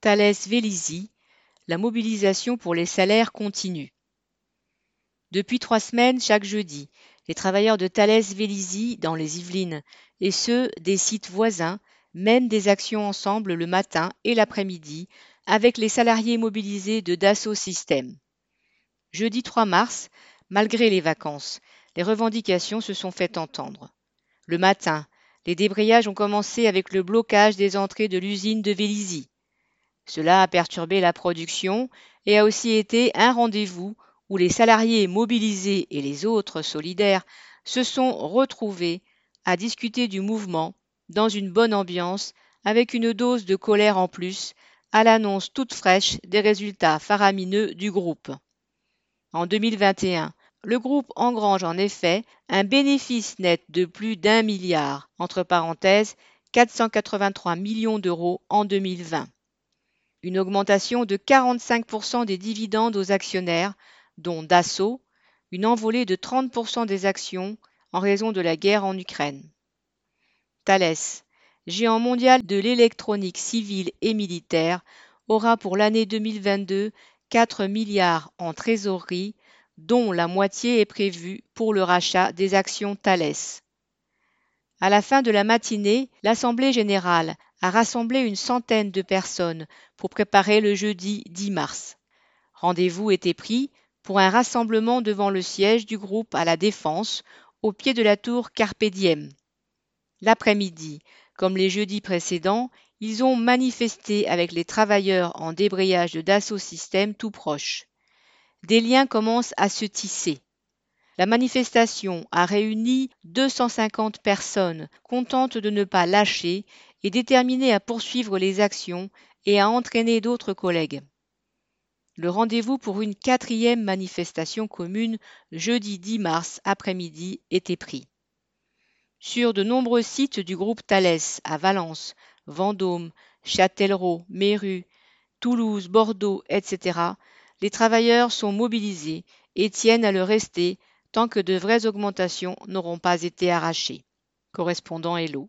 Thales Vélizy, la mobilisation pour les salaires continue. Depuis trois semaines, chaque jeudi, les travailleurs de Thales Vélizy dans les Yvelines et ceux des sites voisins mènent des actions ensemble le matin et l'après-midi avec les salariés mobilisés de Dassault Systèmes. Jeudi 3 mars, malgré les vacances, les revendications se sont fait entendre. Le matin, les débrayages ont commencé avec le blocage des entrées de l'usine de Vélizy. Cela a perturbé la production et a aussi été un rendez-vous où les salariés mobilisés et les autres solidaires se sont retrouvés à discuter du mouvement dans une bonne ambiance avec une dose de colère en plus à l'annonce toute fraîche des résultats faramineux du groupe. En 2021, le groupe engrange en effet un bénéfice net de plus d'un milliard, entre parenthèses 483 millions d'euros en 2020. Une augmentation de 45% des dividendes aux actionnaires, dont Dassault, une envolée de 30% des actions en raison de la guerre en Ukraine. Thales, géant mondial de l'électronique civile et militaire, aura pour l'année 2022 4 milliards en trésorerie dont la moitié est prévue pour le rachat des actions Thales. À la fin de la matinée, l'Assemblée générale a rassemblé une centaine de personnes pour préparer le jeudi 10 mars. Rendez-vous était pris pour un rassemblement devant le siège du groupe à la Défense, au pied de la tour Carpe Diem. L'après-midi, comme les jeudis précédents, ils ont manifesté avec les travailleurs en débrayage de Dassault Systèmes tout proche des liens commencent à se tisser. La manifestation a réuni 250 personnes contentes de ne pas lâcher et déterminées à poursuivre les actions et à entraîner d'autres collègues. Le rendez-vous pour une quatrième manifestation commune jeudi 10 mars après-midi était pris. Sur de nombreux sites du groupe Thales à Valence, Vendôme, Châtellerault, Méru, Toulouse, Bordeaux, etc., les travailleurs sont mobilisés et tiennent à le rester tant que de vraies augmentations n'auront pas été arrachées. Correspondant Hello.